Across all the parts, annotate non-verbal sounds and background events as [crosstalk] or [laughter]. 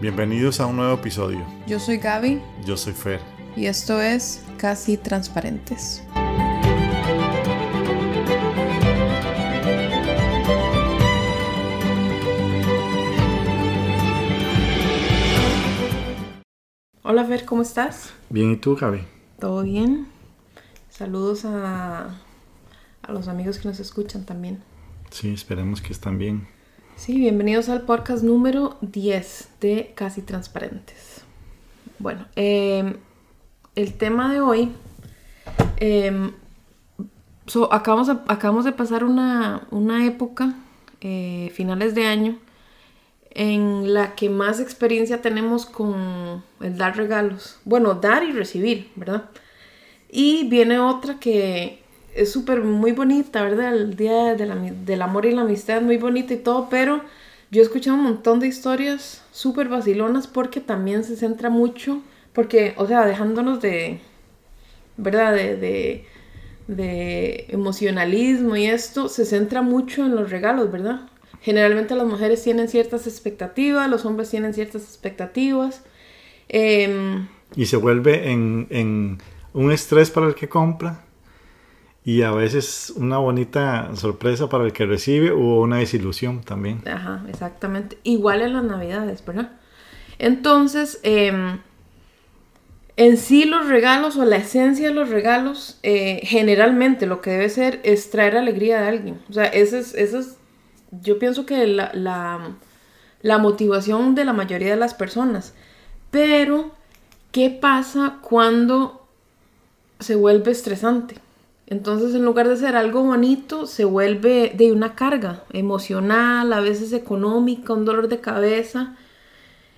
Bienvenidos a un nuevo episodio. Yo soy Gaby Yo soy Fer. y esto es Casi Transparentes. Hola Fer, ¿cómo estás? Bien, ¿y tú, Gaby? ¿Todo bien? Saludos a, a los amigos que nos escuchan también. Sí, esperemos que estén bien. Sí, bienvenidos al podcast número 10 de Casi Transparentes. Bueno, eh, el tema de hoy, so, acabamos, de- pasar una, una época, eh, finales de año, en la que más experiencia tenemos con el dar regalos. Bueno, dar y recibir, ¿verdad? Y viene otra que es súper muy bonita, ¿verdad? El Día de la del Amor y la Amistad, muy bonita y todo, pero yo he escuchado un montón de historias súper vacilonas porque también se centra mucho, porque, o sea, dejándonos de, ¿verdad? De, de, de emocionalismo y esto, se centra mucho en los regalos, ¿verdad? Generalmente las mujeres tienen ciertas expectativas, los hombres tienen ciertas expectativas. Em, Y se vuelve en, en un estrés para el que compra y a veces una bonita sorpresa para el que recibe o una desilusión también. Ajá, exactamente. Igual en las navidades, ¿verdad? Entonces, em, en sí los regalos o la esencia de los regalos, eh, generalmente lo que debe ser es traer alegría de alguien. O sea, ese es, ese es yo pienso que la, la, la motivación de la mayoría de las personas. Pero, ¿qué pasa cuando se vuelve estresante? Entonces, en lugar de ser algo bonito, se vuelve de una carga emocional, a veces económica, un dolor de cabeza.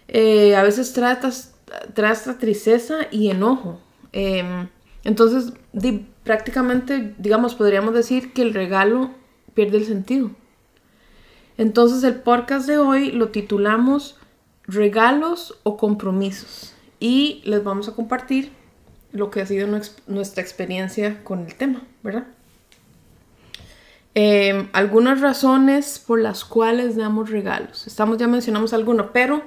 Eh, a veces trae, tas- trae hasta tristeza y enojo. Em, entonces, prácticamente, digamos, podríamos decir que el regalo pierde el sentido. Entonces, el podcast de hoy lo titulamos Regalos o compromisos. Y les vamos a compartir lo que ha sido nuestra experiencia con el tema, ¿verdad? Eh, algunas razones por las cuales damos regalos. Estamos, ya mencionamos alguno, pero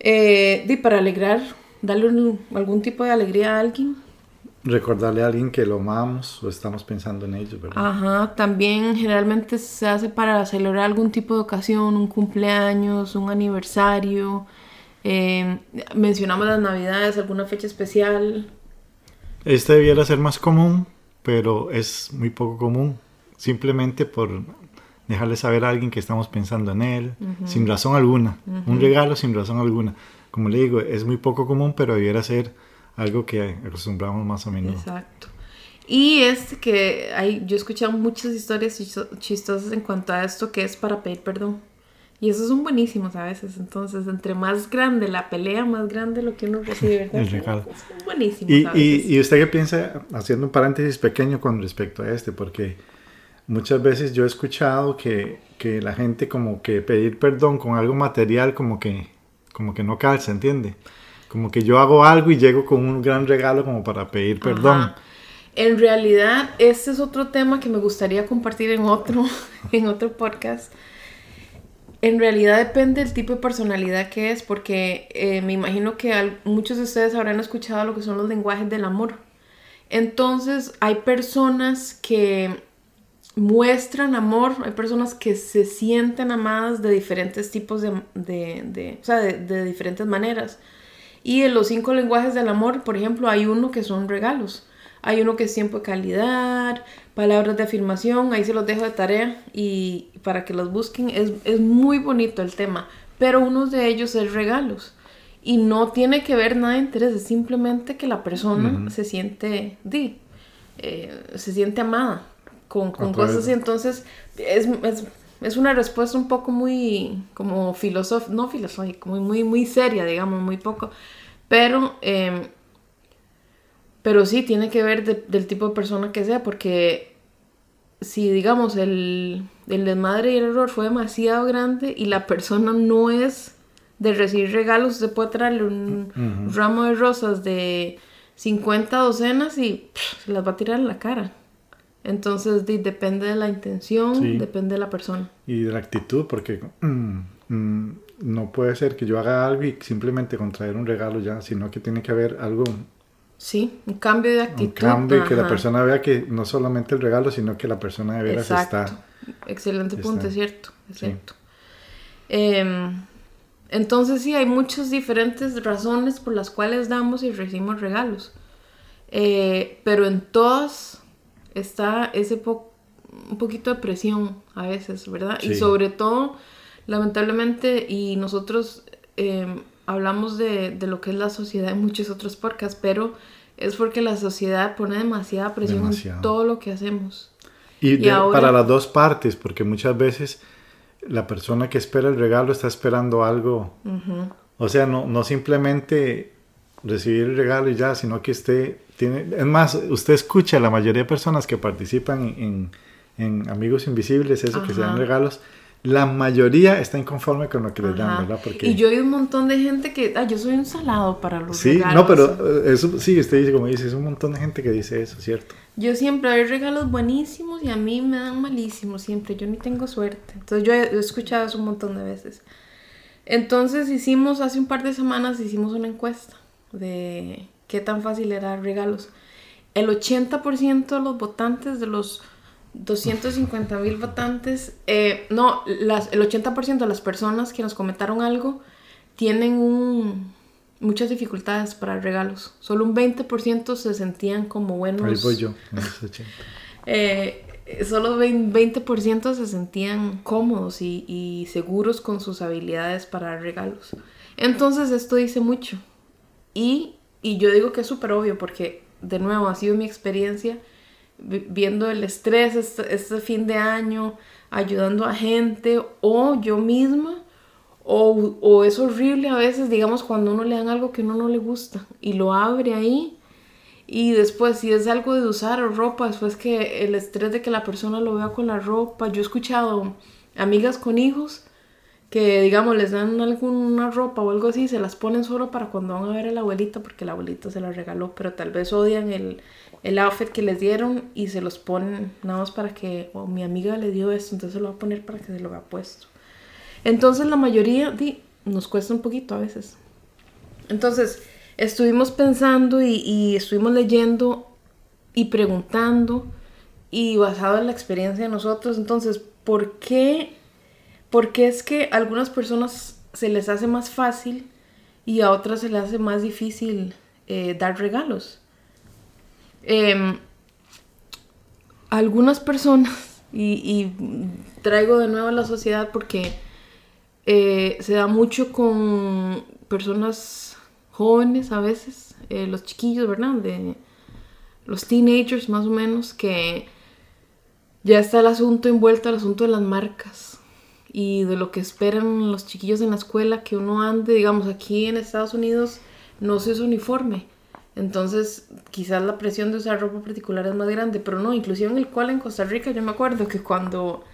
eh, di, para alegrar, darle un- algún tipo de alegría a alguien. Recordarle a alguien que lo amamos o estamos pensando en ellos, ¿verdad? Ajá, también generalmente se hace para celebrar algún tipo de ocasión, un cumpleaños, un aniversario. eh, mencionamos las navidades, alguna fecha especial. Este debiera ser más común, pero es muy poco común. Simplemente por dejarle saber a alguien que estamos pensando en él, sin razón alguna. Un regalo sin razón alguna. Como le digo, es muy poco común, pero debiera ser algo que acostumbramos más a menudo. Exacto. Y es que hay, yo he escuchado muchas historias chisto- chistosas en cuanto a esto que es para pedir perdón. Y esos son buenísimos a veces. Entonces, entre más grande la pelea, más grande lo que uno recibe, ¿verdad? El regalo. Son buenísimos Y, a y, veces. y usted qué piensa, haciendo un paréntesis pequeño con respecto a este, porque muchas veces yo he escuchado que, que la gente como que pedir perdón con algo material como que, como que no calza, ¿entiende? Como que yo hago algo y llego con un gran regalo como para pedir perdón. Ajá. En realidad, este es otro tema que me gustaría compartir en otro, [laughs] en otro podcast. En realidad depende del tipo de personalidad que es, porque eh, me imagino que muchos de ustedes habrán escuchado lo que son los lenguajes del amor. Entonces, hay personas que muestran amor, hay personas que se sienten amadas de diferentes tipos de- o sea, de, de diferentes maneras. Y en los cinco lenguajes del amor, por ejemplo, hay uno que son regalos. Hay uno que es tiempo de calidad, palabras de afirmación, ahí se los dejo de tarea y para que los busquen. Es, es muy bonito el tema, pero uno de ellos es regalos. Y no tiene que ver nada de interés, es simplemente que la persona se siente, di, eh, se siente amada con, con cosas y entonces es, es, es una respuesta un poco muy como filosófica, no filosófica, muy, muy, muy seria, digamos, muy poco, pero, eh, pero sí tiene que ver de- del tipo de persona que sea, porque si digamos el, el desmadre y el error fue demasiado grande y la persona no es de recibir regalos, se puede traerle un ramo de rosas de 50 docenas y pff, se las va a tirar en la cara. Entonces depende de la intención, Sí. depende de la persona. Y de la actitud, porque mm, [clears throat] mm, no puede ser que yo haga algo y simplemente contraer un regalo ya, sino que tiene que haber algo. Sí, un cambio de actitud. Un cambio, que la persona vea que no solamente el regalo, sino que la persona de veras está. Excelente punto, es cierto, es cierto. Em, entonces sí, hay muchas diferentes razones por las cuales damos y recibimos regalos. Eh, pero en todas está ese un poquito de presión a veces, ¿verdad? Y sobre todo, lamentablemente, y nosotros em, hablamos de, de, lo que es la sociedad en muchos otros podcasts, pero es porque la sociedad pone demasiada presión en todo lo que hacemos. Y, para las dos partes, porque muchas veces la persona que espera el regalo está esperando algo. O sea, no, no simplemente recibir el regalo y ya, sino que esté tiene, es más, usted escucha a la mayoría de personas que participan en, en Amigos Invisibles, eso que se dan regalos, la mayoría está inconforme con lo que les dan, ¿verdad? Porque... Y yo hay un montón de gente que, ah, yo soy un salado para los sí, regalos. Sí, no, pero eh, eso sí, usted dice, como dice, es un montón de gente que dice eso, ¿cierto? Yo siempre hay regalos buenísimos y a mí me dan malísimos siempre, yo ni tengo suerte. Entonces yo he, escuchado eso un montón de veces. Entonces hicimos, hace un par de semanas hicimos una encuesta de qué tan fácil era regalos. El 80% de los votantes, de los 250 mil votantes, eh, no, las, el 80% de las personas que nos comentaron algo tienen un, muchas dificultades para regalos. Solo un 20% se sentían como buenos. Ahí voy yo, [laughs] eh, solo 20% se sentían cómodos y, y seguros con sus habilidades para regalos. Entonces esto dice mucho. Y y yo digo que es súper obvio porque, de nuevo, ha sido mi experiencia viendo el estrés este, este, fin de año, ayudando a gente o yo misma. O, o, es horrible a veces, digamos, cuando uno le dan algo que uno no le gusta y lo abre ahí. Y después, si es algo de usar ropa, después que el estrés de que la persona lo vea con la ropa. Yo he escuchado amigas con hijos que digamos les dan alguna ropa o algo así, se las ponen solo para cuando van a ver a la abuelita porque la abuelita se la regaló, pero tal vez odian el, el outfit que les dieron y se los ponen nada más para que, o mi amiga le dio esto, entonces se lo va a poner para que se lo vea puesto. Entonces la mayoría di, nos cuesta un poquito a veces. Entonces estuvimos pensando y, estuvimos leyendo y preguntando y basado en la experiencia de nosotros, entonces, ¿por qué porque es que a algunas personas se les hace más fácil y a otras se les hace más difícil eh, dar regalos. Em, algunas personas, [laughs] y, traigo de nuevo a la sociedad porque eh, se da mucho con personas jóvenes a veces, eh, los chiquillos, ¿verdad? De los teenagers más o menos, que ya está el asunto envuelto al asunto de las marcas y de lo que esperan los chiquillos en la escuela, que uno ande, digamos, aquí en Estados Unidos no se usa uniforme. Entonces, quizás la presión de usar ropa particular es más grande, pero no, inclusive en el cual en Costa Rica yo me acuerdo que cuando,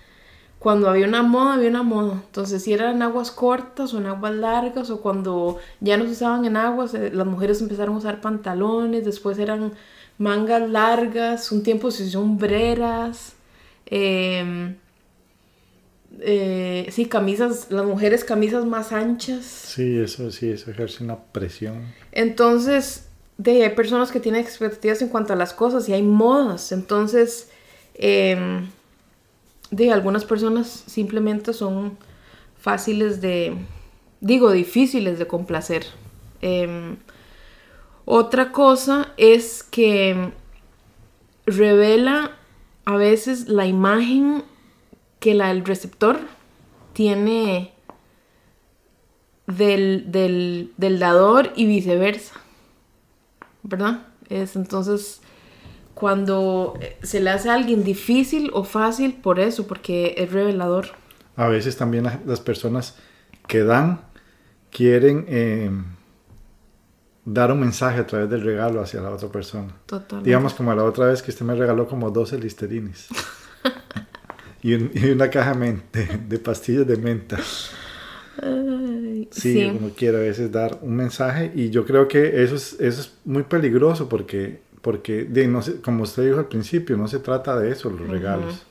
cuando había una moda, había una moda. Entonces, si eran aguas cortas o en aguas largas, o cuando ya no se usaban en aguas, eh, las mujeres empezaron a usar pantalones, después eran mangas largas, un tiempo se usó hombreras. Eh, eh, sí, camisas, las mujeres camisas más anchas. Sí, eso sí, eso ejerce una presión. Entonces, de, hay personas que tienen expectativas en cuanto a las cosas y hay modas. Entonces, em, de algunas personas simplemente son fáciles de, digo, difíciles de complacer. Em, otra cosa es que revela a veces la imagen que la, el receptor tiene del, del, dador y viceversa. ¿Verdad? Es entonces cuando se le hace a alguien difícil o fácil por eso, porque es revelador. A veces también las personas que dan quieren eh, dar un mensaje a través del regalo hacia la otra persona. Totalmente. Digamos como la otra vez que usted me regaló como 12 listerines. [laughs] y, una caja de, pastillas de menta. Sí, uno quiere a veces dar un mensaje y yo creo que eso es, eso es muy peligroso porque, porque de, no como usted dijo al principio, no se trata de eso, los regalos.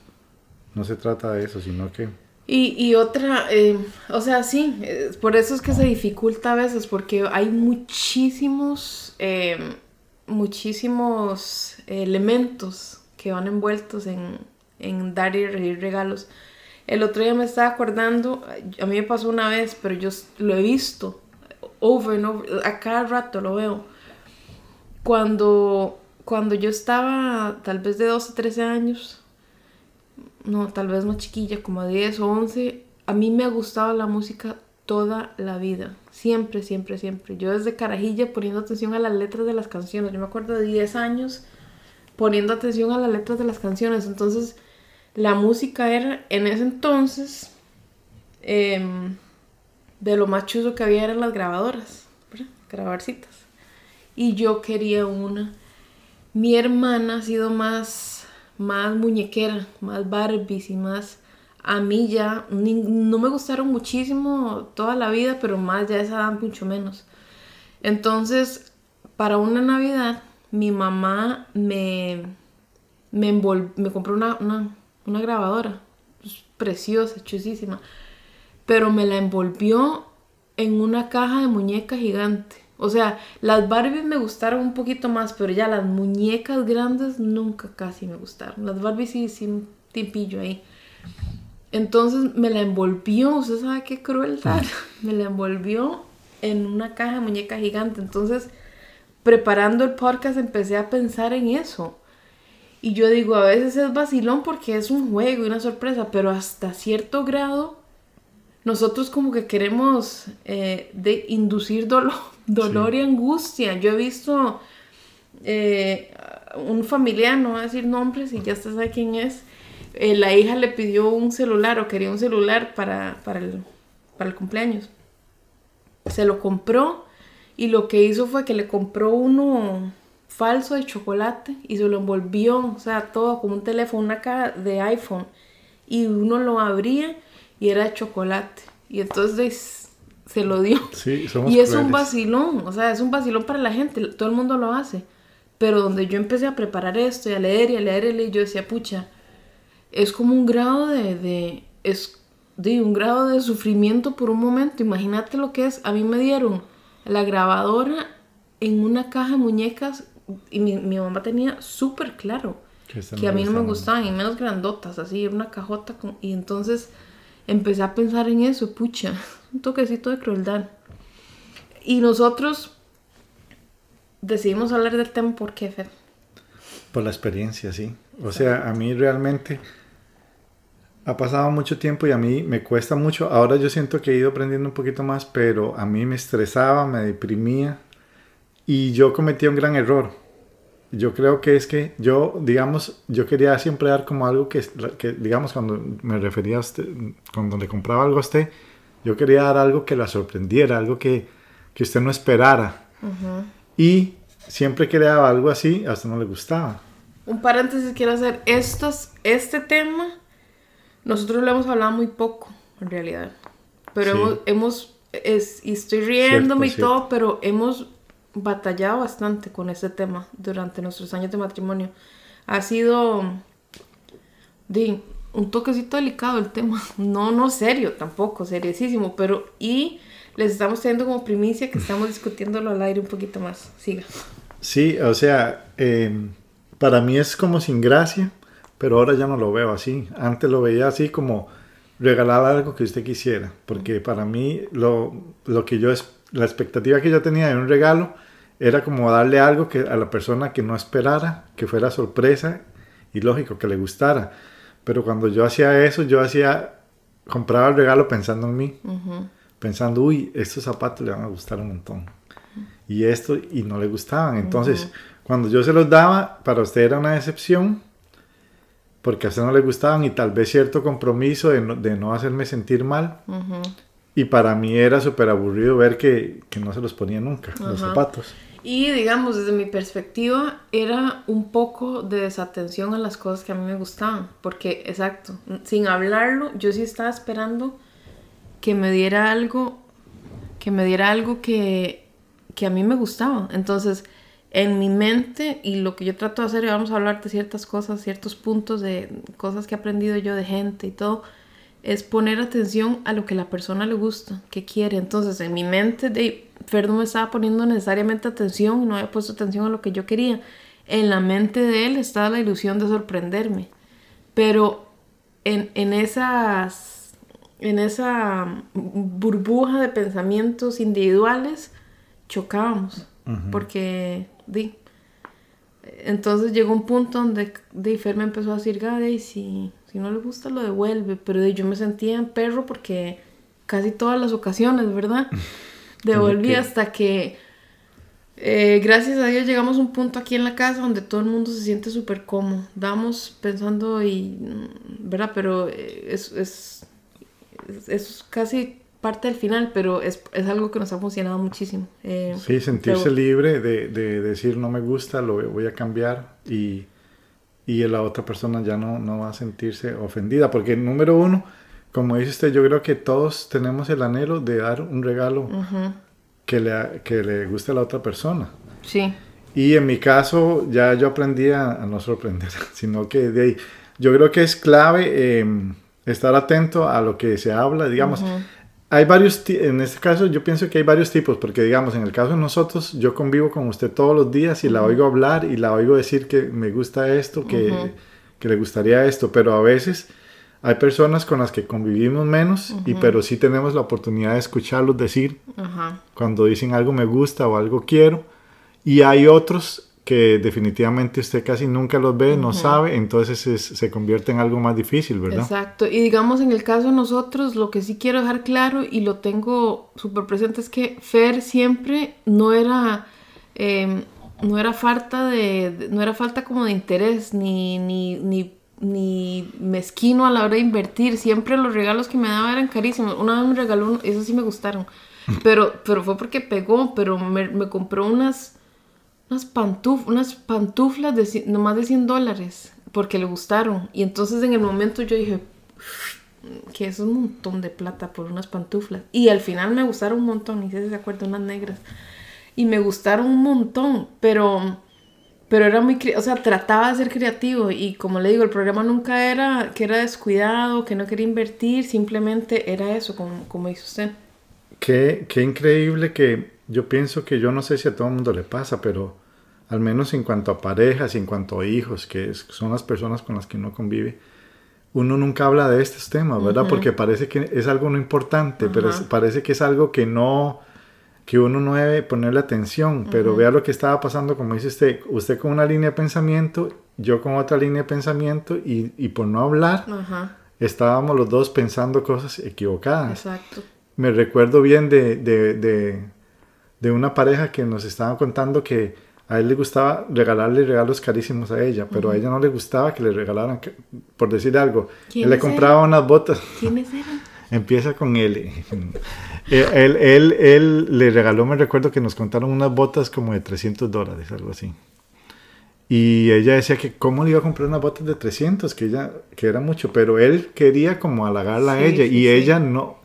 No se trata de eso, sino que... Y, y otra, eh, o sea, sí, eh, por eso es que se dificulta a veces, porque hay muchísimos, eh, muchísimos elementos que van envueltos en, en dar y recibir regalos. El otro día me estaba acordando, a mí me pasó una vez, pero yo lo he visto, over and over, a cada rato lo veo. Cuando, cuando yo estaba tal vez de 12, 13 años, no, tal vez más chiquilla, como 10 o 11, a mí me ha gustado la música toda la vida. Siempre, siempre, siempre. Yo desde carajilla poniendo atención a las letras de las canciones. Yo me acuerdo de 10 años poniendo atención a las letras de las canciones. Entonces, la música era, en ese entonces, em, de lo más chuzo que había eran las grabadoras, grabarcitas. Y yo quería una. Mi hermana ha sido más más muñequera, más Barbies y más... A mí ya no me gustaron muchísimo toda la vida, pero más ya esa edad mucho menos. Entonces, para una Navidad, mi mamá me, me, me compró una, grabadora pues, preciosa, chusísima, pero me la envolvió en una caja de muñeca gigante. O sea, las Barbies me gustaron un poquito más, pero ya las muñecas grandes nunca casi me gustaron. Las Barbies sí, sí, tipillo ahí. Entonces me la envolvió, usted sabe qué crueldad. [laughs] Me la envolvió en una caja de muñeca gigante. Entonces, preparando el podcast empecé a pensar en eso. Y yo digo, a veces es vacilón porque es un juego y una sorpresa, pero hasta cierto grado nosotros como que queremos eh, de inducir dolor, [laughs] dolor y angustia. Yo he visto eh, un familiar, no voy a decir nombres y ya usted sabe quién es, eh, la hija le pidió un celular o quería un celular para, para, el, para el cumpleaños. Se lo compró y lo que hizo fue que le compró uno falso de chocolate y se lo envolvió, o sea, todo como un teléfono, una caja de iPhone. Y uno lo abría y era de chocolate. Y entonces se lo dio. Sí, somos y es un vacilón, o sea, es un vacilón para la gente, todo el mundo lo hace. Pero donde yo empecé a preparar esto y a leer y a leer y a leer, yo decía, pucha, es como un grado de, de, es de un grado de sufrimiento por un momento. Imagínate lo que es. A mí me dieron la grabadora en una caja de muñecas y mi, mi mamá tenía súper claro que, a mí no me gustaban y menos grandotas, así, una cajota con, y entonces empecé a pensar en eso, pucha, [laughs] un toquecito de crueldad. Y nosotros decidimos hablar del tema, ¿por qué, Fer? Por la experiencia, sí. O sea, a mí realmente ha pasado mucho tiempo y a mí me cuesta mucho. Ahora yo siento que he ido aprendiendo un poquito más, pero a mí me estresaba, me deprimía y yo cometí un gran error yo creo que es que yo, digamos, yo quería siempre dar como algo que, que, digamos, cuando me refería a usted, cuando le compraba algo a usted, yo quería dar algo que la sorprendiera, algo que, que usted no esperara. Y siempre que le daba algo así, a usted no le gustaba. Un paréntesis quiero hacer, estos, este tema, nosotros lo hemos hablado muy poco, en realidad. Pero hemos, hemos es, y estoy riéndome y todo, pero hemos batallado bastante con este tema durante nuestros años de matrimonio. Ha sido de, un toquecito delicado el tema. [laughs] No, no serio tampoco, seriosísimo, pero y les estamos teniendo como primicia que estamos discutiéndolo al aire un poquito más. Siga. Sí, o sea, em, para mí es como sin gracia, pero ahora ya no lo veo así. Antes lo veía así como regalar algo que usted quisiera, porque para mí lo, lo que yo es la expectativa que yo tenía de un regalo era como darle algo que a la persona que no esperara, que fuera sorpresa y lógico que le gustara. Pero cuando yo hacía eso, yo hacía compraba el regalo pensando en mí, pensando, uy, estos zapatos le van a gustar un montón. Y esto, y no le gustaban. Entonces, cuando yo se los daba, para usted era una decepción, porque a usted no le gustaban y tal vez cierto compromiso de no, de no hacerme sentir mal. Y para mí era súper aburrido ver que, que, no se los ponía nunca, los zapatos. Y digamos, desde mi perspectiva, era un poco de desatención a las cosas que a mí me gustaban. Porque, exacto, sin hablarlo, yo sí estaba esperando que me diera algo, que me diera algo que, que a mí me gustaba. Entonces, en mi mente y lo que yo trato de hacer, y vamos a hablar de ciertas cosas, ciertos puntos de cosas que he aprendido yo de gente y todo, es poner atención a lo que la persona le gusta, que quiere. Entonces, en mi mente, de, Fer no me estaba poniendo necesariamente atención, no había puesto atención a lo que yo quería. En la mente de él estaba la ilusión de sorprenderme. Pero en, en esas, en esa burbuja de pensamientos individuales, chocábamos. Porque, di, entonces llegó un punto donde de Fer me empezó a decir, Gade, si, si no le gusta lo devuelve, pero yo me sentía en perro porque casi todas las ocasiones, ¿verdad? [laughs] Devolví hasta que, eh, gracias a Dios, llegamos a un punto aquí en la casa donde todo el mundo se siente súper cómodo. Damos pensando y, ¿verdad? Pero eh, es, es, es casi parte del final, pero es, es, algo que nos ha funcionado muchísimo. Eh, sí, sentirse libre de, de, decir no me gusta, lo voy a cambiar y, y la otra persona ya no, no va a sentirse ofendida, porque número uno, como dice usted, yo creo que todos tenemos el anhelo de dar un regalo que, le, que le guste a la otra persona. Sí. Y en mi caso ya yo aprendí a, no sorprender, [laughs] sino que de ahí, yo creo que es clave em, estar atento a lo que se habla, digamos hay varios, en este caso yo pienso que hay varios tipos, porque digamos, en el caso de nosotros, yo convivo con usted todos los días y la oigo hablar y la oigo decir que me gusta esto, que, que le gustaría esto, pero a veces hay personas con las que convivimos menos, y pero sí tenemos la oportunidad de escucharlos decir cuando dicen algo me gusta o algo quiero, y hay otros que definitivamente usted casi nunca los ve, no sabe, entonces se convierte en algo más difícil, ¿verdad? Exacto, y digamos en el caso de nosotros, lo que sí quiero dejar claro y lo tengo súper presente es que Fer siempre no era, em, no era falta de, no era falta como de interés, ni, ni, ni, ni mezquino a la hora de invertir, siempre los regalos que me daba eran carísimos, una vez me regaló, esos sí me gustaron, [laughs] pero, pero fue porque pegó, pero me, me compró unas unas, pantuf pantuflas de nomás de 100 dólares porque le gustaron. Y entonces en el momento yo dije que es un montón de plata por unas pantuflas. Y al final me gustaron un montón, y se acuerdan, unas negras. Y me gustaron un montón, pero, pero era muy, o sea, trataba de ser creativo. Y como le digo, el programa nunca era que era descuidado, que no quería invertir, simplemente era eso, como, como dice usted. Qué, qué increíble que yo pienso que yo no sé si a todo el mundo le pasa, pero al menos en cuanto a parejas, en cuanto a hijos, que son las personas con las que uno convive, uno nunca habla de estos temas, ¿verdad? Porque parece que es algo no importante, pero parece que es algo que no, que uno no debe ponerle atención, pero vea lo que estaba pasando, como dice usted, usted con una línea de pensamiento, yo con otra línea de pensamiento, y, y por no hablar, estábamos los dos pensando cosas equivocadas. Exacto. Me recuerdo bien de, de, de de una pareja que nos estaban contando que a él le gustaba regalarle regalos carísimos a ella, pero a ella no le gustaba que le regalaran, por decir algo. Él le compraba unas botas. ¿Quiénes eran? [laughs] Empieza con él. [laughs] Eh, él, él, él, le regaló, me recuerdo que nos contaron unas botas como de 300 dólares, algo así. Y ella decía que cómo le iba a comprar unas botas de 300, que ella que era mucho, pero él quería como halagarla a ella y ella no.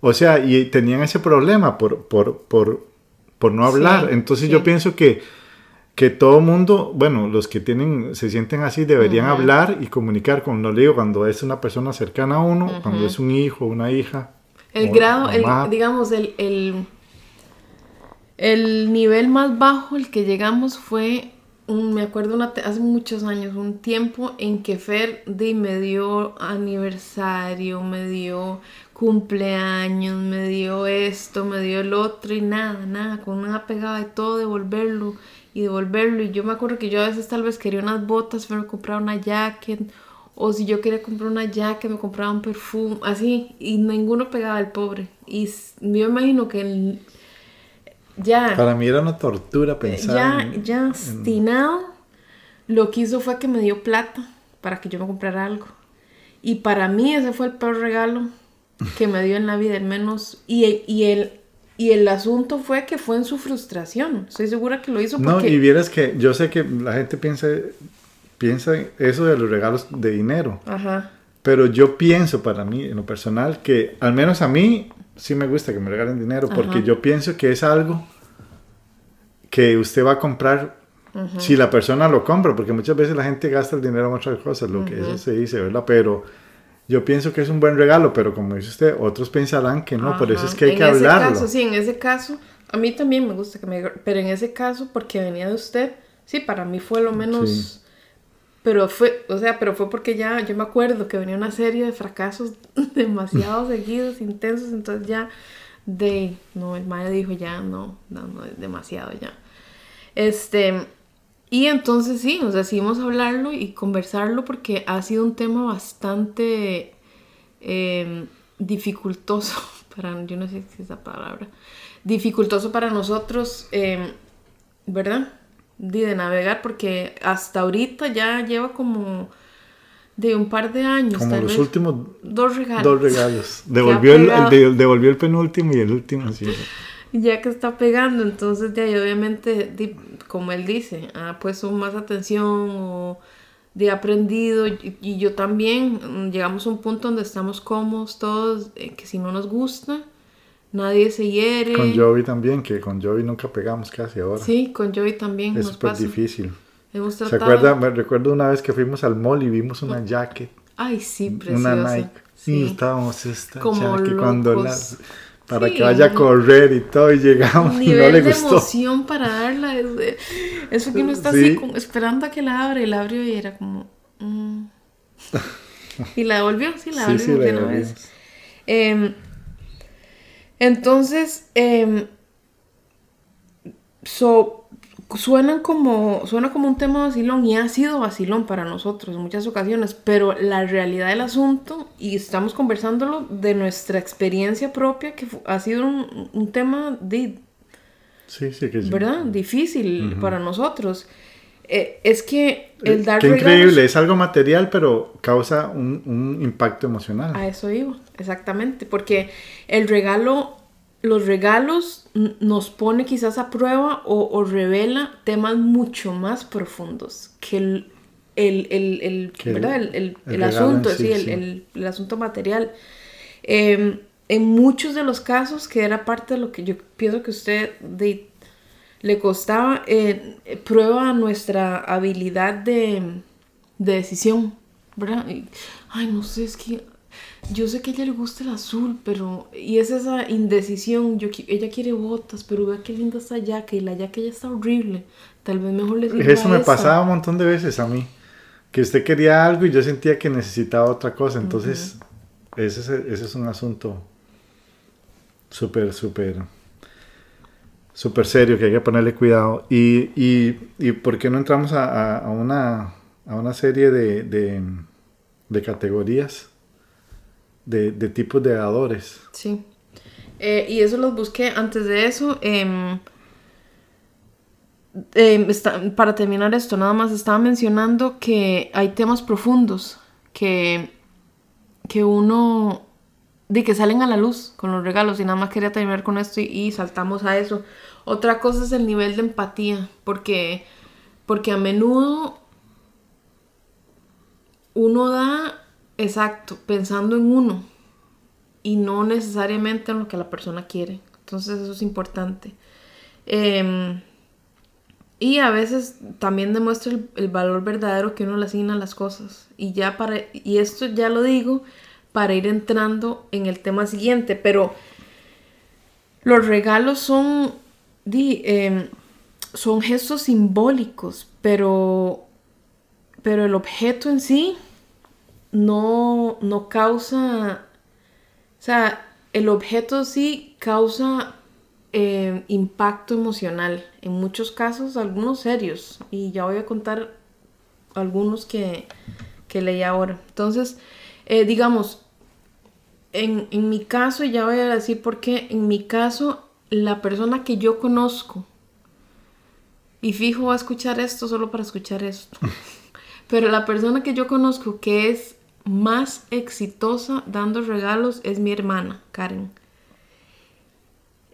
O sea, y tenían ese problema por, por, por por no hablar. Entonces yo pienso que, que todo mundo, bueno, los que tienen, se sienten así, deberían hablar y comunicar, con lo digo, cuando es una persona cercana a uno, cuando es un hijo, una hija. El grado, el, digamos, el, el, el, nivel más bajo el que llegamos fue, un, me acuerdo hace muchos años, un tiempo en que Fer me dio aniversario, me dio cumpleaños, me dio esto, me dio el otro y nada, nada, con una pegada de todo, devolverlo y devolverlo. Y yo me acuerdo que yo a veces tal vez quería unas botas, pero me compraba una jacket, o si yo quería comprar una jacket, me compraba un perfume, así, y ninguno pegaba el pobre. Y yo imagino que ya... Para mí era una tortura pensar. Ya, ya destinado, lo que hizo fue que me dio plata para que yo me comprara algo. Y para mí ese fue el peor regalo que me dio en la vida, al menos. Y, y, el, y el asunto fue que fue en su frustración. Estoy segura que lo hizo porque... No, y vieras que yo sé que la gente piensa, piensa eso de los regalos de dinero. Ajá. Pero yo pienso para mí, en lo personal, que al menos a mí sí me gusta que me regalen dinero porque yo pienso que es algo que usted va a comprar si la persona lo compra, porque muchas veces la gente gasta el dinero en otras cosas, lo que eso se dice, ¿verdad? Pero yo pienso que es un buen regalo, pero como dice usted, otros pensarán que no, por eso es que hay en que ese hablarlo. Caso, sí, en ese caso, a mí también me gusta que me... Pero en ese caso, porque venía de usted, sí, para mí fue lo menos... Sí. Pero fue, o sea, pero fue porque ya, yo me acuerdo que venía una serie de fracasos [laughs] demasiado [laughs] seguidos, intensos, entonces ya, de, no, el madre dijo ya, no, no, no, es demasiado ya. Este, y entonces sí, sea, decidimos hablarlo y conversarlo porque ha sido un tema bastante eh, dificultoso [laughs] para, yo no sé si es la palabra, dificultoso para nosotros, eh, ¿verdad? De, navegar porque hasta ahorita ya lleva como de un par de años. Como tal los vez, últimos dos regalos. dos regalos. [laughs] Devolvió el, el pegado. de- devolvió el penúltimo y el último, sí. [laughs] ya que está pegando, entonces de ahí obviamente, di- como él dice, ha puesto más atención o de aprendido y, y yo también mm, llegamos a un punto donde estamos cómodos todos, eh, que si no nos gusta, nadie se hiere. Con Joey también, que con Joey nunca pegamos casi ahora. Sí, con Joey también es súper difícil. Hemos ¿Se acuerda? Me recuerdo una vez que fuimos al mall y vimos una jacket, Ay, sí, preciosa. una Nike. Sí. estábamos esta Como jacket cuando la, locos. Para Sí, que vaya a correr y todo y llegamos y no le de gustó. emoción para darla. es de- eso que uno está Sí. así como esperando a que la abra y la abrió y era como. mm. y la devolvió, sí, la devolvió sí, de una vez. Entonces, em, so, suenan como, suena como un tema vacilón y ha sido vacilón para nosotros en muchas ocasiones, pero la realidad del asunto, y estamos conversándolo de nuestra experiencia propia, que ha sido un, un tema de, Sí, sí, que sí. ¿verdad? Difícil para nosotros. Eh, es que el Eh, dar Qué regalos- increíble, es algo material, pero causa un, un impacto emocional. A eso iba, exactamente, porque el regalo, los regalos nos pone quizás a prueba o, o revela temas mucho más profundos que el, el, el, el- Que ¿verdad? el, el- el el regalo asunto, sí, sí, el, sí. el- el asunto material. Eh, en muchos de los casos, que era parte de lo que yo pienso que usted de- le costaba, eh, prueba nuestra habilidad de, de decisión, ¿verdad? Y, ay, no sé, es que yo sé que a ella le gusta el azul, pero... Y es esa indecisión, yo, ella quiere botas, pero vea qué linda está yaca y la yaca ya está horrible. Tal vez mejor le sirva Eso me esa. pasaba un montón de veces a mí. Que usted quería algo y yo sentía que necesitaba otra cosa. Entonces, ese, es, ese es un asunto súper, súper, súper serio que hay que ponerle cuidado. Y, y, y ¿por qué no entramos a, a- a una, a una serie de, de, de categorías, de, de tipos de dadores? Sí. Eh, y eso los busqué. Antes de eso, em, em, está- para terminar esto, nada más estaba mencionando que hay temas profundos que, que uno, de que salen a la luz con los regalos. Y nada más quería terminar con esto y, y saltamos a eso. Otra cosa es el nivel de empatía, porque, porque a menudo uno da, exacto, pensando en uno y no necesariamente en lo que la persona quiere. Entonces eso es importante. Em, y a veces también demuestra el, valor verdadero que uno le asigna a las cosas. Y ya para, y esto ya lo digo para ir entrando en el tema siguiente, pero los regalos son, di, em, son gestos simbólicos, pero, pero el objeto en sí no, no causa, o sea, el objeto sí causa eh, impacto emocional, en muchos casos, algunos serios, y ya voy a contar algunos que, que leí ahora. Entonces, eh, digamos, en, en mi caso, y ya voy a decir por qué, en mi caso, la persona que yo conozco, y fijo va a escuchar esto solo para escuchar esto, [laughs] pero la persona que yo conozco que es más exitosa dando regalos es mi hermana, Karen.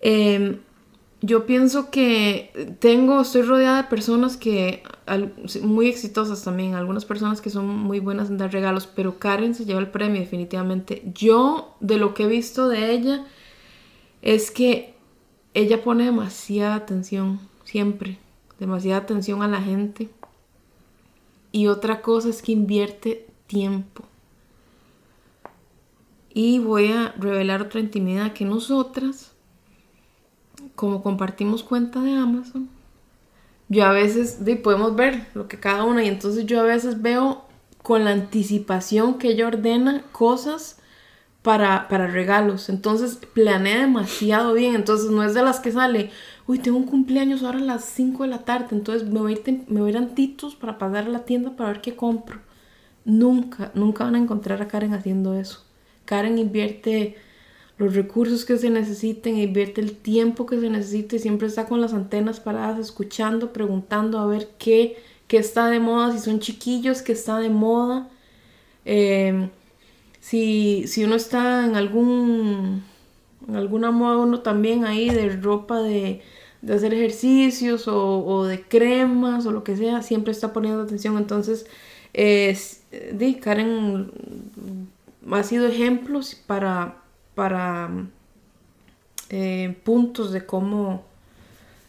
Em, yo pienso que tengo, estoy rodeada de personas que, muy exitosas también, algunas personas que son muy buenas en dar regalos, pero Karen se lleva el premio definitivamente. Yo, de lo que he visto de ella, es que ella pone demasiada atención, siempre, demasiada atención a la gente. Y otra cosa es que invierte tiempo. Y voy a revelar otra intimidad que nosotras, como compartimos cuenta de Amazon, yo a veces podemos ver lo que cada una y entonces yo a veces veo con la anticipación que ella ordena cosas para, para regalos. Entonces planea demasiado bien. Entonces no es de las que sale, uy, tengo un cumpleaños ahora a las 5 de la tarde, entonces me voy, a ir, me voy a ir antitos para pasar a la tienda para ver qué compro. Nunca, nunca van a encontrar a Karen haciendo eso. Karen invierte los recursos que se necesiten, invierte el tiempo que se necesite, siempre está con las antenas paradas, escuchando, preguntando a ver qué, qué está de moda, si son chiquillos, qué está de moda. Em, si, si uno está en algún en alguna moda uno también ahí de ropa de, de hacer ejercicios o, de cremas o lo que sea, siempre está poniendo atención. Entonces, eh, Karen ha sido ejemplos para, para eh, puntos de cómo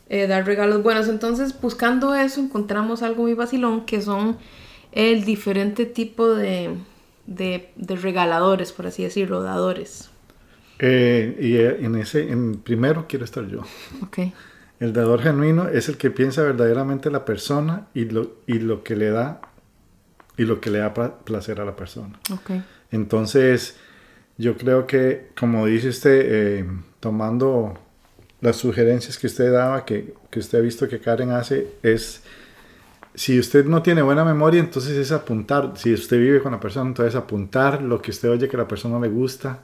eh, dar regalos buenos. Entonces, buscando eso, encontramos algo muy vacilón que son el diferente tipo de, de, de regaladores, por así decirlo, dadores. Eh, y eh, en ese, en primero quiero estar yo. Okay. El dador genuino es el que piensa verdaderamente la persona y lo, y lo que le da y lo que le da placer a la persona. Okay. Entonces, yo creo que, como dice usted, eh, tomando las sugerencias que usted daba, que, que usted ha visto que Karen hace, es si usted no tiene buena memoria, entonces es apuntar. Si usted vive con la persona, entonces apuntar lo que usted oye que a la persona le gusta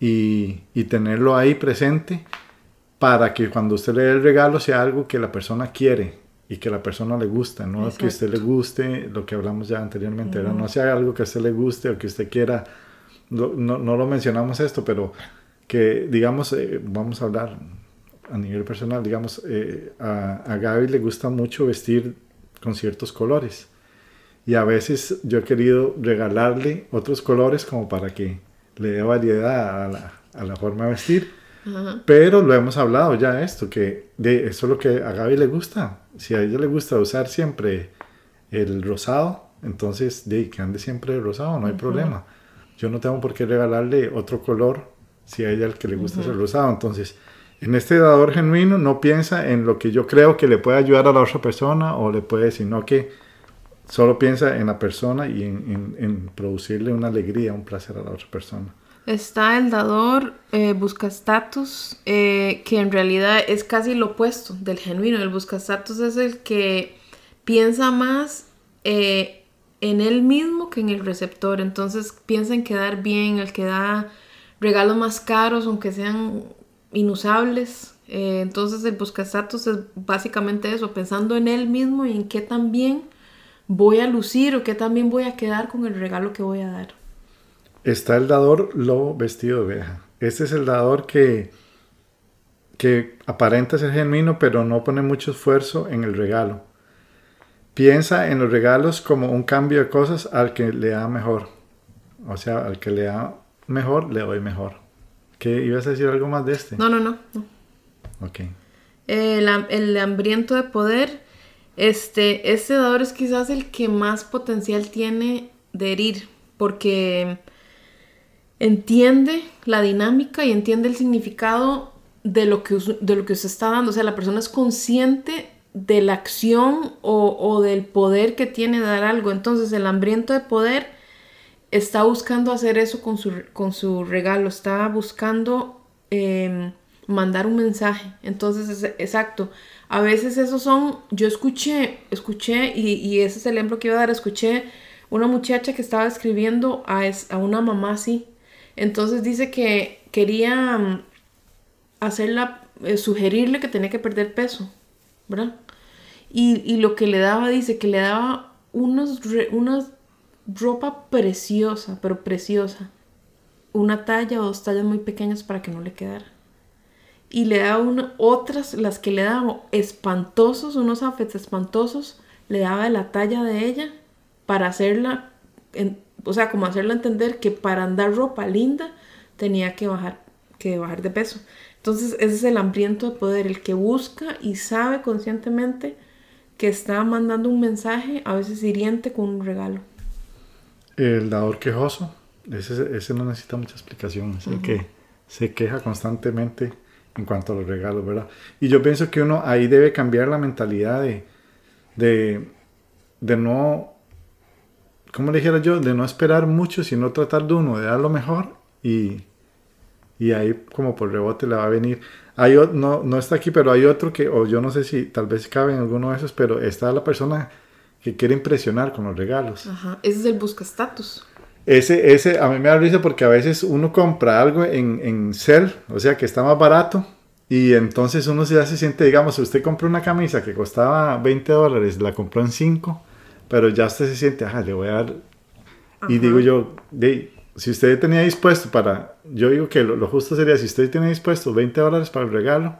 y, y, tenerlo ahí presente para que cuando usted le dé el regalo sea algo que la persona quiere y que a la persona le gusta, no que a usted le guste, lo que hablamos ya anteriormente, no sea algo que a usted le guste o que usted quiera, no, no, lo mencionamos esto, pero que digamos, eh, vamos a hablar a nivel personal, digamos, eh, a, a Gaby le gusta mucho vestir con ciertos colores. Y a veces yo he querido regalarle otros colores como para que le dé variedad a la, a la forma de vestir. Pero lo hemos hablado ya esto, que de, eso es lo que a Gaby le gusta. Si a ella le gusta usar siempre el rosado, entonces de que ande siempre el rosado, no hay problema. Yo no tengo por qué regalarle otro color si a ella el que le gusta es el rosado. Entonces, en este dador genuino no piensa en lo que yo creo que le puede ayudar a la otra persona o le puede, sino que Solo piensa en la persona y en, producirle una alegría, un placer a la otra persona. Está el dador, eh, busca estatus, eh, que en realidad es casi lo opuesto del genuino. El busca estatus es el que piensa más eh, en él mismo que en el receptor. Entonces piensa en quedar bien, el que da regalos más caros, aunque sean inusables. entonces el busca estatus es básicamente eso, pensando en él mismo y en qué tan bien voy a lucir o qué también voy a quedar con el regalo que voy a dar. Está el dador lobo vestido de oveja. Este es el dador que, que aparenta ser genuino, pero no pone mucho esfuerzo en el regalo. Piensa en los regalos como un cambio de cosas al que le da mejor. O sea, al que le da mejor, le doy mejor. ¿Qué ibas a decir algo más de este? No, no, no. Ok. El, el hambriento de poder este, este dador es quizás el que más potencial tiene de herir, porque entiende la dinámica y entiende el significado de lo que, de lo que está dando. O sea, la persona es consciente de la acción o, del poder que tiene dar algo. Entonces, el hambriento de poder está buscando hacer eso con su, con su regalo, está buscando em, mandar un mensaje. Entonces, exacto. A veces esos son, yo escuché, escuché, y, ese es el ejemplo que iba a dar, escuché una muchacha que estaba escribiendo a, a una mamá así. Entonces dice que quería mm, hacerla, eh, sugerirle que tenía que perder peso, ¿verdad? Y, lo que le daba, dice que le daba unos, una ropa preciosa, pero preciosa. Una talla o dos tallas muy pequeñas para que no le quedara y le daba otras, las que le daba espantosos, unos outfits espantosos, le daba la talla de ella para hacerla, o sea, como hacerla entender que para andar ropa linda tenía que bajar, que bajar de peso. Entonces ese es el hambriento de poder, el que busca y sabe conscientemente que está mandando un mensaje, a veces hiriente, con un regalo. El dador quejoso ese, ese no necesita mucha explicación, es el que se queja constantemente en cuanto a los regalos, ¿verdad? Y yo pienso que uno ahí debe cambiar la mentalidad de, de, de no, ¿cómo le dijera yo? De no esperar mucho, sino tratar de uno, de dar lo mejor y, y ahí como por rebote le va a venir. Hay, no, no está aquí, pero hay otro que, o yo no sé si tal vez cabe en alguno de esos, pero está la persona que quiere impresionar con los regalos. Ajá, ese es el busca estatus. Ese, ese, a mí me da risa porque a veces uno compra algo en, en Cell, o sea que está más barato, y entonces uno ya se siente, digamos, usted compró una camisa que costaba 20 dólares, la compró en 5, pero ya usted se siente, ajá, le voy a dar. Y digo yo, de, si usted tenía dispuesto para, yo digo que lo, justo sería, si usted tiene dispuesto 20 dólares para el regalo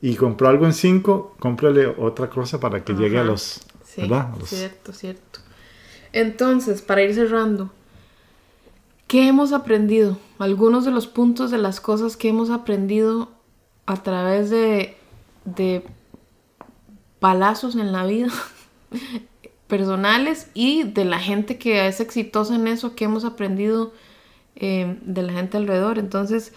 y compró algo en 5, cómprele otra cosa para que llegue a los... Sí, cierto, cierto. Entonces, para ir cerrando, ¿qué hemos aprendido? Algunos de los puntos de las cosas que hemos aprendido a través de, de palazos en la vida [laughs] personales y de la gente que es exitosa en eso, que hemos aprendido eh, de la gente alrededor. Entonces,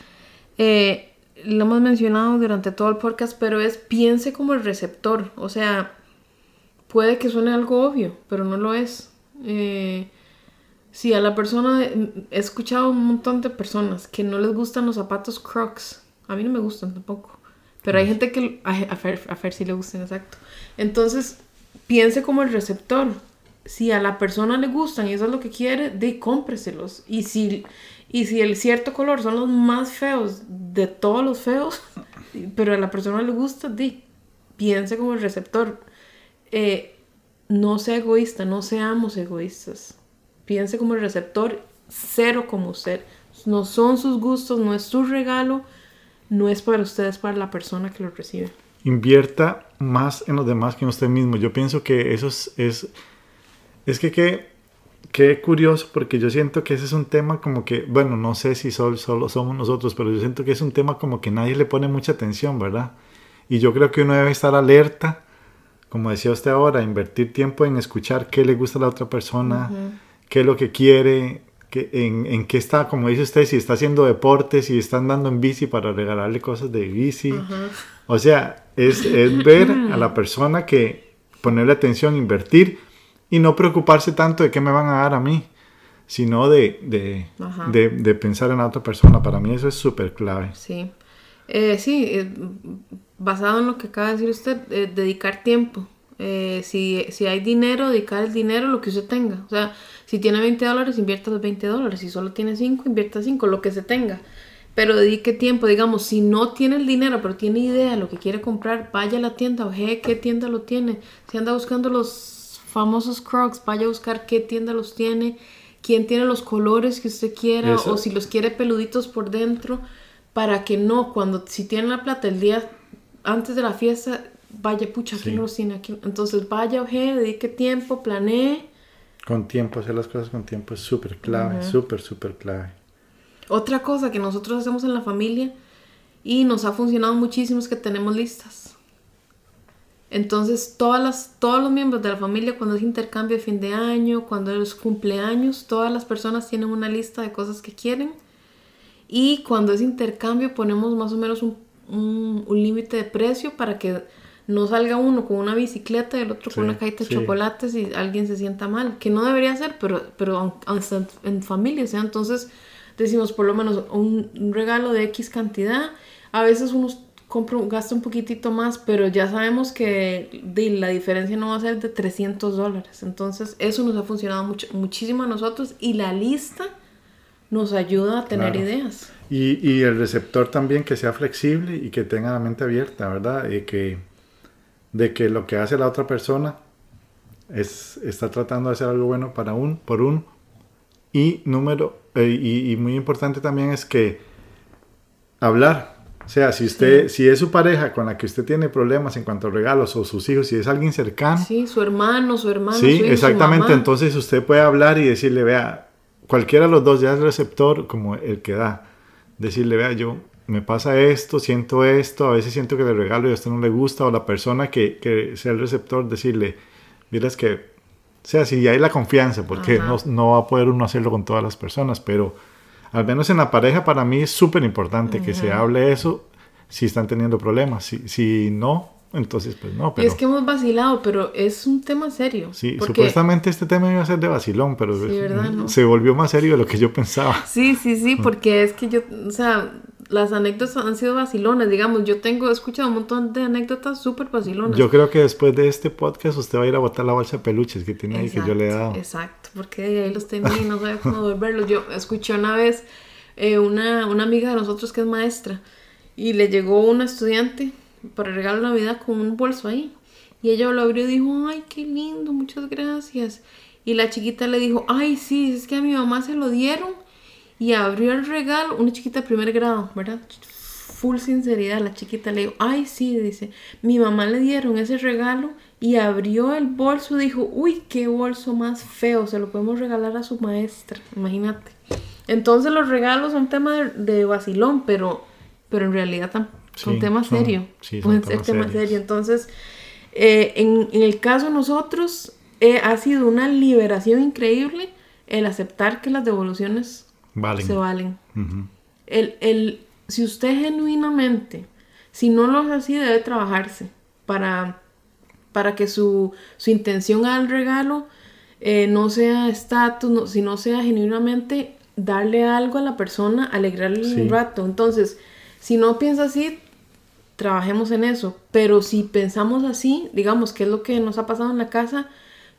eh, lo hemos mencionado durante todo el podcast, pero es piense como el receptor. O sea, puede que suene algo obvio, pero no lo es. Eh, si a la persona, he escuchado un montón de personas que no les gustan los zapatos Crocs. A mí no me gustan tampoco. Pero hay gente que a, a, Fer, a Fer sí le gustan, exacto. Entonces, piense como el receptor si a la persona le gustan y eso es lo que quiere, de cómpreselos. Y si, y si el cierto color son los más feos de todos los feos, [laughs] pero a la persona le gusta, di, piense como el receptor. Eh, no sea egoísta, no seamos egoístas. Piense como el receptor, cero como usted. No son sus gustos, no es su regalo, no es para ustedes, para la persona que lo recibe. Invierta más en los demás que en usted mismo. Yo pienso que eso es es que qué, curioso, porque yo siento que ese es un tema como que, bueno, no sé si solo, solo somos nosotros, pero yo siento que es un tema como que nadie le pone mucha atención, ¿verdad? Y yo creo que uno debe estar alerta, como decía usted ahora, invertir tiempo en escuchar qué le gusta a la otra persona, qué es lo que quiere, que, en, en, qué está, como dice usted, si está haciendo deporte, si está andando en bici para regalarle cosas de bici. O sea, es, es ver [laughs] a la persona que ponerle atención, invertir y no preocuparse tanto de qué me van a dar a mí, sino de, de, de, pensar en la otra persona. Para mí eso es súper clave. Sí, eh, sí, eh, basado en lo que acaba de decir usted, eh, dedicar tiempo. si, si hay dinero, dedicar el dinero lo que usted tenga. O sea, si tiene 20 dólares, invierta los 20 dólares. Si solo tiene 5, invierta 5, lo que se tenga. Pero dedique tiempo, digamos, si no tiene el dinero, pero tiene idea de lo que quiere comprar, vaya a la tienda, oje qué tienda lo tiene. Si anda buscando los famosos Crocs, vaya a buscar qué tienda los tiene, quién tiene los colores que usted quiera o si los quiere peluditos por dentro, para que no, cuando si tiene la plata el día antes de la fiesta, vaya, pucha, aquí no los tiene aquí. Entonces vaya, oje, dedique tiempo, planee. Con tiempo, hacer las cosas con tiempo es súper clave, súper, súper clave. Otra cosa que nosotros hacemos en la familia y nos ha funcionado muchísimo es que tenemos listas. Entonces, todas las, todos los miembros de la familia, cuando es intercambio de fin de año, cuando es cumpleaños, todas las personas tienen una lista de cosas que quieren. Y cuando es intercambio, ponemos más o menos un, un, límite de precio para que no salga uno con una bicicleta y el otro con una cajita de chocolates y alguien se sienta mal. Que no debería ser, pero, pero en familia, ¿sí? Entonces, decimos por lo menos un, un regalo de X cantidad. A veces unos compro, gasto un poquitito más, pero ya sabemos que la diferencia no va a ser de 300 dólares. Entonces, eso nos ha funcionado mucho, muchísimo a nosotros y la lista nos ayuda a tener ideas. Y, y, el receptor también que sea flexible y que tenga la mente abierta, ¿verdad? Y que, de que lo que hace la otra persona es, está tratando de hacer algo bueno para un, por un. Y número, eh, y, y muy importante también es que hablar, o sea, si usted, si es su pareja con la que usted tiene problemas en cuanto a regalos o sus hijos, si es alguien cercano. Sí, su hermano, su hermano. Sí, exactamente. Entonces usted puede hablar y decirle, vea, cualquiera de los dos ya es receptor como el que da. Decirle, vea, yo me pasa esto, siento esto, a veces siento que le regalo y a usted no le gusta, o la persona que, que sea el receptor, decirle, miras que O sea, si hay la confianza, porque no, no, va a poder uno hacerlo con todas las personas, pero al menos en la pareja para mí es súper importante que se hable eso si están teniendo problemas. Si, si no, entonces pues no. Pero... es que hemos vacilado, pero es un tema serio. Sí, supuestamente este tema iba a ser de vacilón, pero se volvió más serio de lo que yo pensaba. Sí, sí, sí, porque es que yo, o sea, las anécdotas han sido vacilones, digamos, yo tengo, he escuchado un montón de anécdotas súper vacilones. Yo creo que después de este podcast usted va a ir a botar la bolsa de peluches que tiene ahí que yo le he dado. Exacto, porque ahí los tenía y no sabía cómo devolverlos. Yo escuché una vez eh, una, una amiga de nosotros que es maestra y le llegó una estudiante para regalo de Navidad con un bolso ahí. Y ella lo abrió y dijo, ay, qué lindo, muchas gracias. Y la chiquita le dijo, ay, sí, es que a mi mamá se lo dieron y abrió el regalo, una chiquita de primer grado, ¿verdad? Full sinceridad, la chiquita le dijo, ay, sí, dice, mi mamá le dieron ese regalo y abrió el bolso y dijo, uy, qué bolso más feo, se lo podemos regalar a su maestra, imagínate. Entonces los regalos son tema de, vacilón, pero, pero en realidad son temas serios. Sí, pueden ser temas serios. Entonces, eh, en, el caso de nosotros, eh, ha sido una liberación increíble el aceptar que las devoluciones se valen. el, el, si usted genuinamente, si no lo hace así, debe trabajarse para, para que su, su intención al regalo eh, no sea estatus, no, sino sea genuinamente darle algo a la persona, alegrarle un rato. Entonces, si no piensa así, trabajemos en eso. Pero si pensamos así, digamos, que es lo que nos ha pasado en la casa,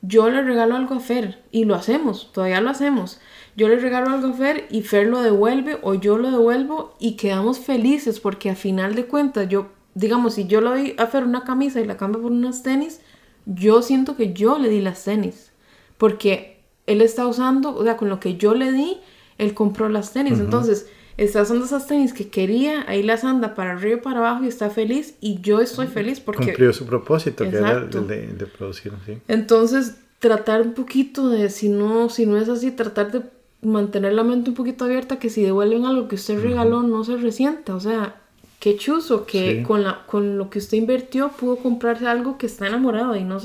yo le regalo algo a Fer y lo hacemos, todavía lo hacemos yo le regalo algo a Fer y Fer lo devuelve o yo lo devuelvo y quedamos felices porque a final de cuentas yo, digamos, si yo le doy a Fer una camisa y la cambio por unas tenis, yo siento que yo le di las tenis porque él está usando, o sea, con lo que yo le di, él compró las tenis. Entonces, está usando esas tenis que quería, ahí las anda para arriba y para abajo y está feliz y yo estoy feliz porque... Cumplió su propósito, que era el de, de producir, ¿sí? Entonces, tratar un poquito de, si no, si no es así, tratar de mantener la mente un poquito abierta que si devuelven algo que usted regaló no se resienta, o sea, qué chuzo que con, la, con lo que usted invirtió pudo comprarse algo que está enamorado y no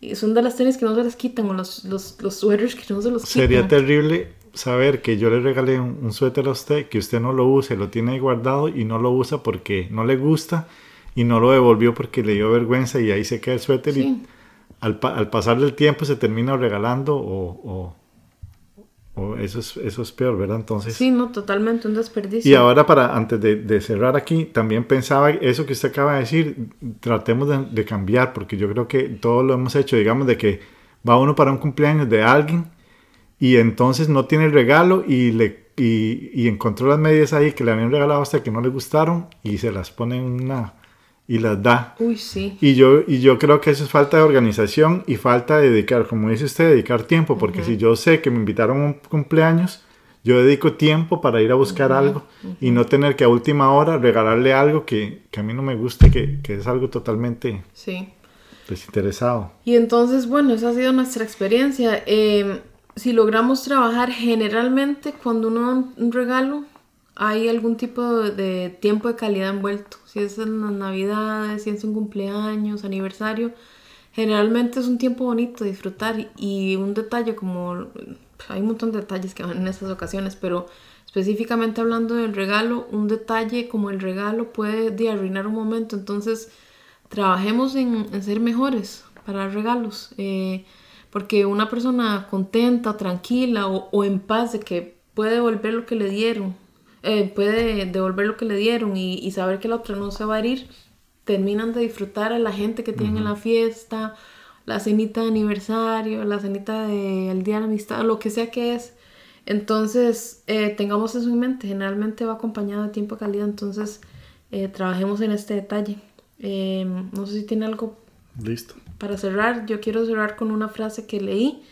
y son de las tenis que no se las quitan o los, los, los suéteres que no se los quitan. Sería terrible saber que yo le regalé un, suéter a usted, que usted no lo use, lo tiene ahí guardado y no lo usa porque no le gusta y no lo devolvió porque le dio vergüenza y ahí se queda el suéter y al, al pasar del tiempo se termina regalando o eso es, eso es peor, ¿verdad? Entonces... Sí, no, totalmente un desperdicio. Y ahora para, antes de, cerrar aquí, también pensaba eso que usted acaba de decir, tratemos de, cambiar, porque yo creo que todo lo hemos hecho, digamos, de que va uno para un cumpleaños de alguien y entonces no tiene el regalo y, le, y, y encontró las medias ahí que le habían regalado hasta que no le gustaron y se las pone en una y las da. Uy, sí. Y yo, y yo creo que eso es falta de organización y falta de dedicar, como dice usted, dedicar tiempo, porque si yo sé que me invitaron a un cumpleaños, yo dedico tiempo para ir a buscar algo y no tener que a última hora regalarle algo que, que a mí no me guste, que, que es algo totalmente sí. desinteresado. Y entonces, bueno, esa ha sido nuestra experiencia. Em, si logramos trabajar generalmente cuando uno da un regalo, hay algún tipo de tiempo de calidad envuelto. Si es en las navidades, si es un cumpleaños, aniversario, generalmente es un tiempo bonito de disfrutar y un detalle como, hay un montón de detalles que van en estas ocasiones, pero específicamente hablando del regalo, un detalle como el regalo puede arruinar un momento, entonces trabajemos en, ser mejores para regalos, eh, porque una persona contenta, tranquila o, o en paz de que puede devolver lo que le dieron eh, puede devolver lo que le dieron y, saber que la otra no se va a herir, terminan de disfrutar a la gente que tienen en la fiesta, la cenita de aniversario, la cenita del día de la amistad, lo que sea que es. Entonces, eh, tengamos eso en mente, generalmente va acompañado de tiempo de calidad, entonces eh, trabajemos en este detalle. Em, no sé si tiene algo Listo. para cerrar. Yo quiero cerrar con una frase que leí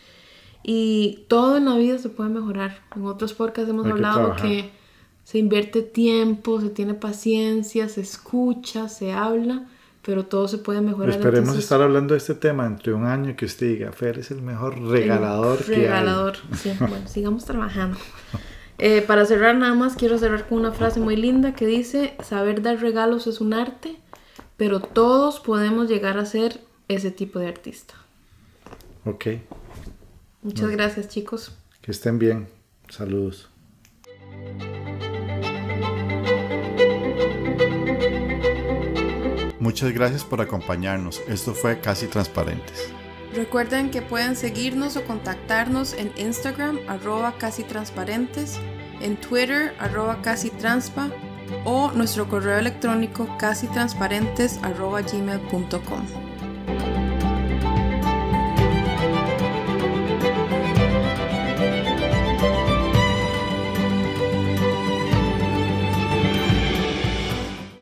y todo en la vida se puede mejorar. En otros podcasts hemos hablado que se invierte tiempo, se tiene paciencia, se escucha, se habla, pero todo se puede mejorar. Esperemos estar hablando de este tema entre un año que usted diga, Fer es el mejor regalador que regalador, sí, [laughs] bueno, sigamos trabajando. Eh, para cerrar nada más quiero cerrar con una frase muy linda que dice, saber dar regalos es un arte, pero todos podemos llegar a ser ese tipo de artista. Ok. Muchas gracias, chicos. Que estén bien. Saludos. Muchas gracias por acompañarnos. Esto fue Casi Transparentes. Recuerden que pueden seguirnos o contactarnos en Instagram arroba casi transparentes, en Twitter arroba casi transpa o nuestro correo electrónico casi transparentes arroba gmail.com.